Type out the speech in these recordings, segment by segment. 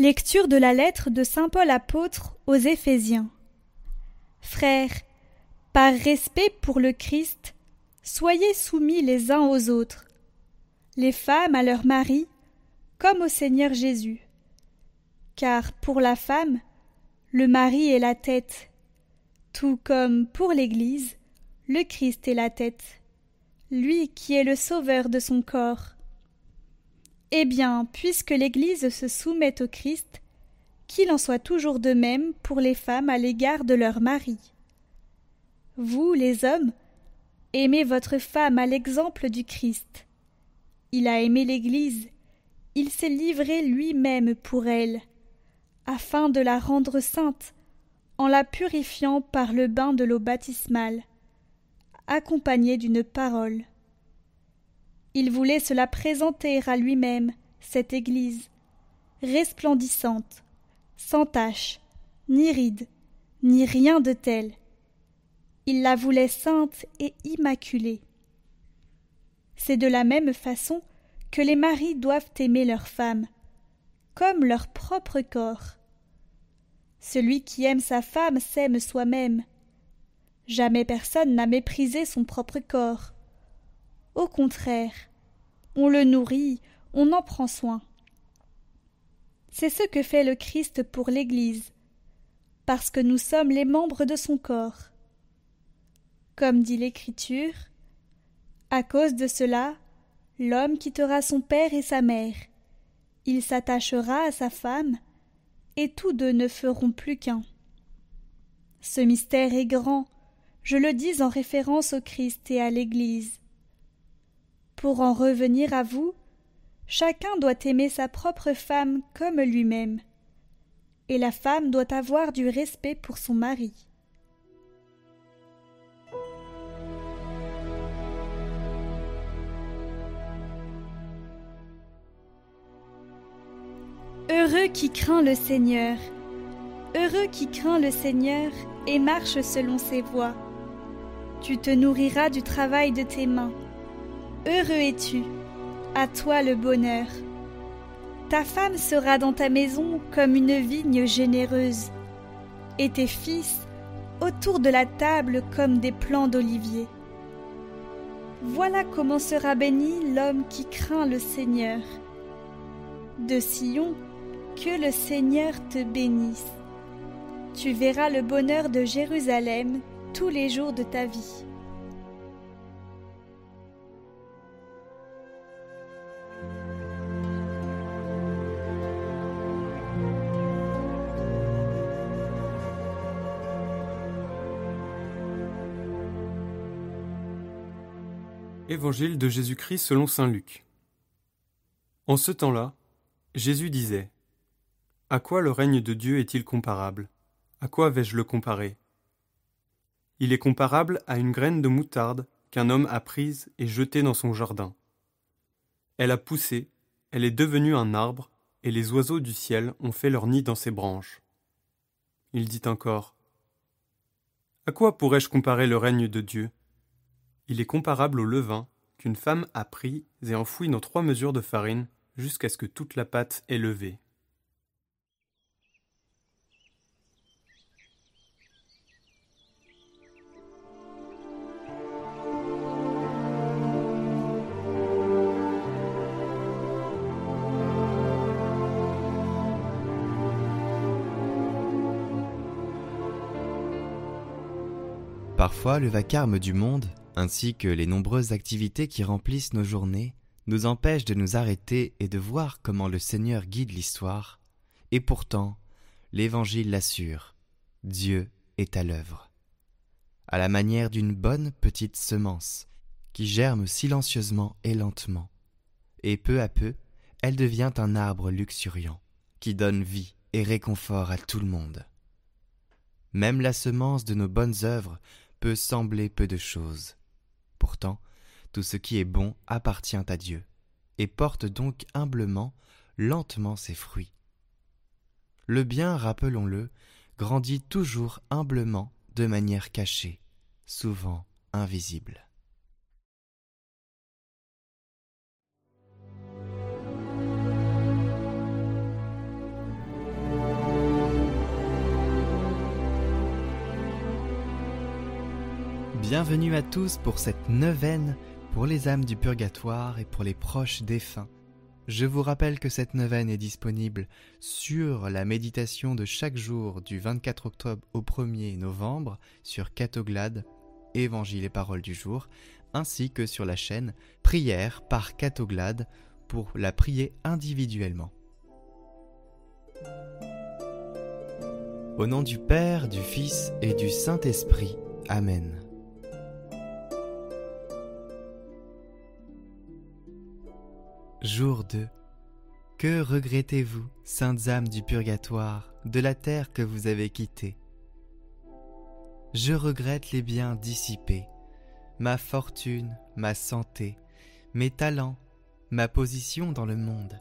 Lecture de la lettre de Saint Paul apôtre aux Éphésiens. Frères, par respect pour le Christ, soyez soumis les uns aux autres, les femmes à leurs maris, comme au Seigneur Jésus. Car pour la femme, le mari est la tête, tout comme pour l'Église, le Christ est la tête, lui qui est le sauveur de son corps. Eh bien, puisque l'Église se soumet au Christ, qu'il en soit toujours de même pour les femmes à l'égard de leur mari. Vous, les hommes, aimez votre femme à l'exemple du Christ. Il a aimé l'Église, il s'est livré lui-même pour elle, afin de la rendre sainte, en la purifiant par le bain de l'eau baptismale, accompagnée d'une parole. Il voulait se la présenter à lui-même, cette Église, resplendissante, sans tache, ni ride, ni rien de tel. Il la voulait sainte et immaculée. C'est de la même façon que les maris doivent aimer leurs femmes, comme leur propre corps. Celui qui aime sa femme s'aime soi-même. Jamais personne n'a méprisé son propre corps. Au contraire, on le nourrit, on en prend soin. C'est ce que fait le Christ pour l'Église, parce que nous sommes les membres de son corps. Comme dit l'Écriture, à cause de cela, l'homme quittera son père et sa mère, il s'attachera à sa femme, et tous deux ne feront plus qu'un. Ce mystère est grand, je le dis en référence au Christ et à l'Église. Pour en revenir à vous, chacun doit aimer sa propre femme comme lui-même, et la femme doit avoir du respect pour son mari. Heureux qui craint le Seigneur, heureux qui craint le Seigneur et marche selon ses voies. Tu te nourriras du travail de tes mains Heureux es-tu, à toi le bonheur. Ta femme sera dans ta maison comme une vigne généreuse, et tes fils autour de la table comme des plants d'olivier. Voilà comment sera béni l'homme qui craint le Seigneur. De Sion, que le Seigneur te bénisse. Tu verras le bonheur de Jérusalem tous les jours de ta vie. Évangile de Jésus-Christ selon Saint Luc. En ce temps-là, Jésus disait À quoi le règne de Dieu est-il comparable? À quoi vais-je le comparer? Il est comparable à une graine de moutarde qu'un homme a prise et jetée dans son jardin. Elle a poussé, elle est devenue un arbre, et les oiseaux du ciel ont fait leur nid dans ses branches. Il dit encore À quoi pourrais-je comparer le règne de Dieu? Il est comparable au levain qu'une femme a pris et enfoui dans trois mesures de farine jusqu'à ce que toute la pâte est levée. Parfois, le vacarme du monde ainsi que les nombreuses activités qui remplissent nos journées, nous empêchent de nous arrêter et de voir comment le Seigneur guide l'histoire, et pourtant, l'Évangile l'assure, Dieu est à l'œuvre. À la manière d'une bonne petite semence, qui germe silencieusement et lentement, et peu à peu, elle devient un arbre luxuriant, qui donne vie et réconfort à tout le monde. Même la semence de nos bonnes œuvres peut sembler peu de choses, Pourtant, tout ce qui est bon appartient à Dieu, et porte donc humblement, lentement ses fruits. Le bien, rappelons-le, grandit toujours humblement de manière cachée, souvent invisible. Bienvenue à tous pour cette neuvaine pour les âmes du purgatoire et pour les proches défunts. Je vous rappelle que cette neuvaine est disponible sur la méditation de chaque jour du 24 octobre au 1er novembre sur Catoglade, Évangile et Paroles du jour, ainsi que sur la chaîne Prière par Catoglade pour la prier individuellement. Au nom du Père, du Fils et du Saint-Esprit. Amen. Jour 2. Que regrettez-vous, saintes âmes du purgatoire, de la terre que vous avez quittée? Je regrette les biens dissipés, ma fortune, ma santé, mes talents, ma position dans le monde.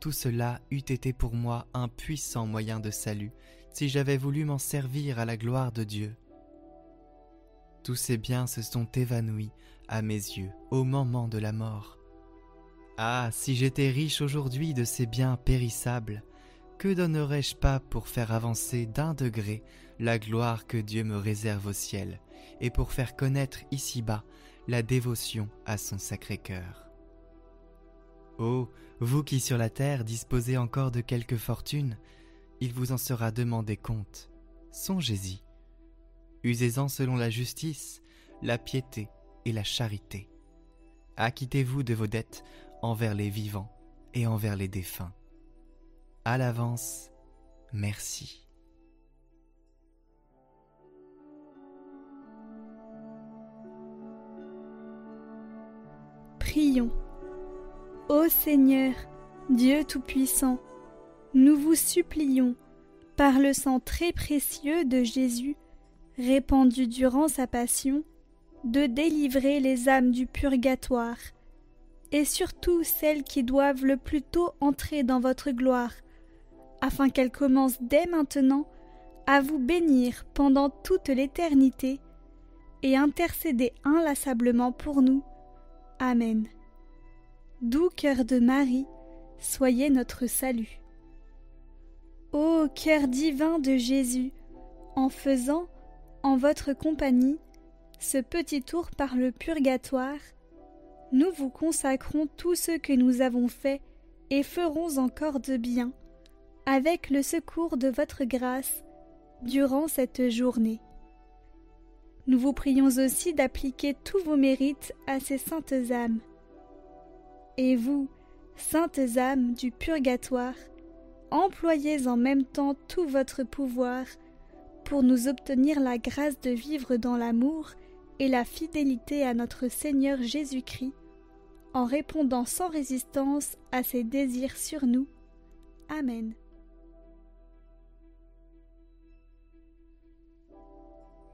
Tout cela eût été pour moi un puissant moyen de salut si j'avais voulu m'en servir à la gloire de Dieu. Tous ces biens se sont évanouis à mes yeux au moment de la mort. Ah, si j'étais riche aujourd'hui de ces biens périssables, que donnerais-je pas pour faire avancer d'un degré la gloire que Dieu me réserve au ciel, et pour faire connaître ici-bas la dévotion à son Sacré-Cœur. Oh, vous qui sur la terre disposez encore de quelque fortune, il vous en sera demandé compte. Songez-y. Usez-en selon la justice, la piété et la charité. Acquittez-vous de vos dettes envers les vivants et envers les défunts. À l'avance, merci. Prions. Ô Seigneur, Dieu Tout-Puissant, nous vous supplions, par le sang très précieux de Jésus, répandu durant sa passion, de délivrer les âmes du purgatoire et surtout celles qui doivent le plus tôt entrer dans votre gloire, afin qu'elles commencent dès maintenant à vous bénir pendant toute l'éternité et intercéder inlassablement pour nous. Amen. Doux cœur de Marie, soyez notre salut. Ô cœur divin de Jésus, en faisant, en votre compagnie, ce petit tour par le purgatoire, nous vous consacrons tout ce que nous avons fait et ferons encore de bien, avec le secours de votre grâce, durant cette journée. Nous vous prions aussi d'appliquer tous vos mérites à ces saintes âmes. Et vous, saintes âmes du purgatoire, employez en même temps tout votre pouvoir pour nous obtenir la grâce de vivre dans l'amour et la fidélité à notre Seigneur Jésus-Christ, en répondant sans résistance à ses désirs sur nous. Amen.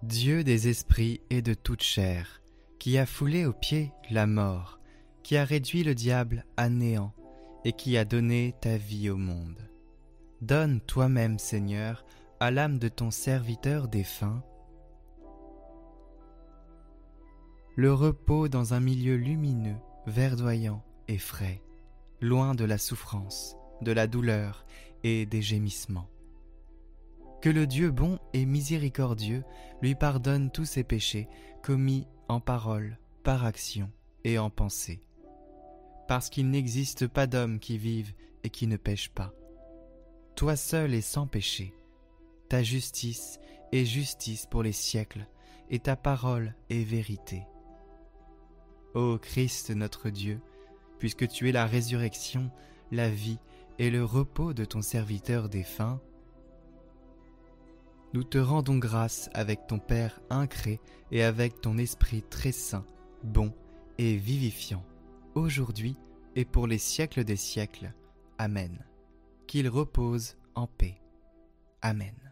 Dieu des esprits et de toute chair, qui a foulé aux pieds la mort, qui a réduit le diable à néant, et qui a donné ta vie au monde. Donne toi-même, Seigneur, à l'âme de ton serviteur défunt, le repos dans un milieu lumineux, verdoyant et frais, loin de la souffrance, de la douleur et des gémissements. Que le Dieu bon et miséricordieux lui pardonne tous ses péchés commis en parole, par action et en pensée. Parce qu'il n'existe pas d'homme qui vive et qui ne pêche pas. Toi seul est sans péché. Ta justice est justice pour les siècles, et ta parole est vérité. Ô Christ notre Dieu, puisque tu es la résurrection, la vie et le repos de ton serviteur défunt, nous te rendons grâce avec ton Père incré et avec ton Esprit très saint, bon et vivifiant, aujourd'hui et pour les siècles des siècles. Amen. Qu'il repose en paix. Amen.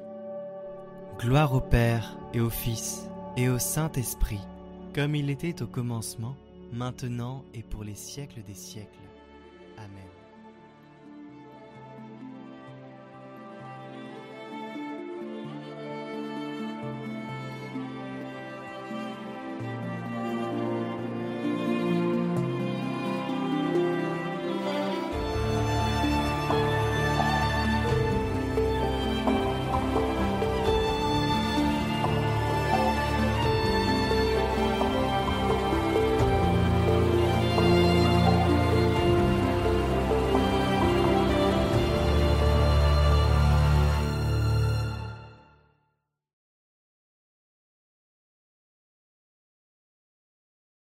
Gloire au Père et au Fils et au Saint-Esprit, comme il était au commencement, maintenant et pour les siècles des siècles.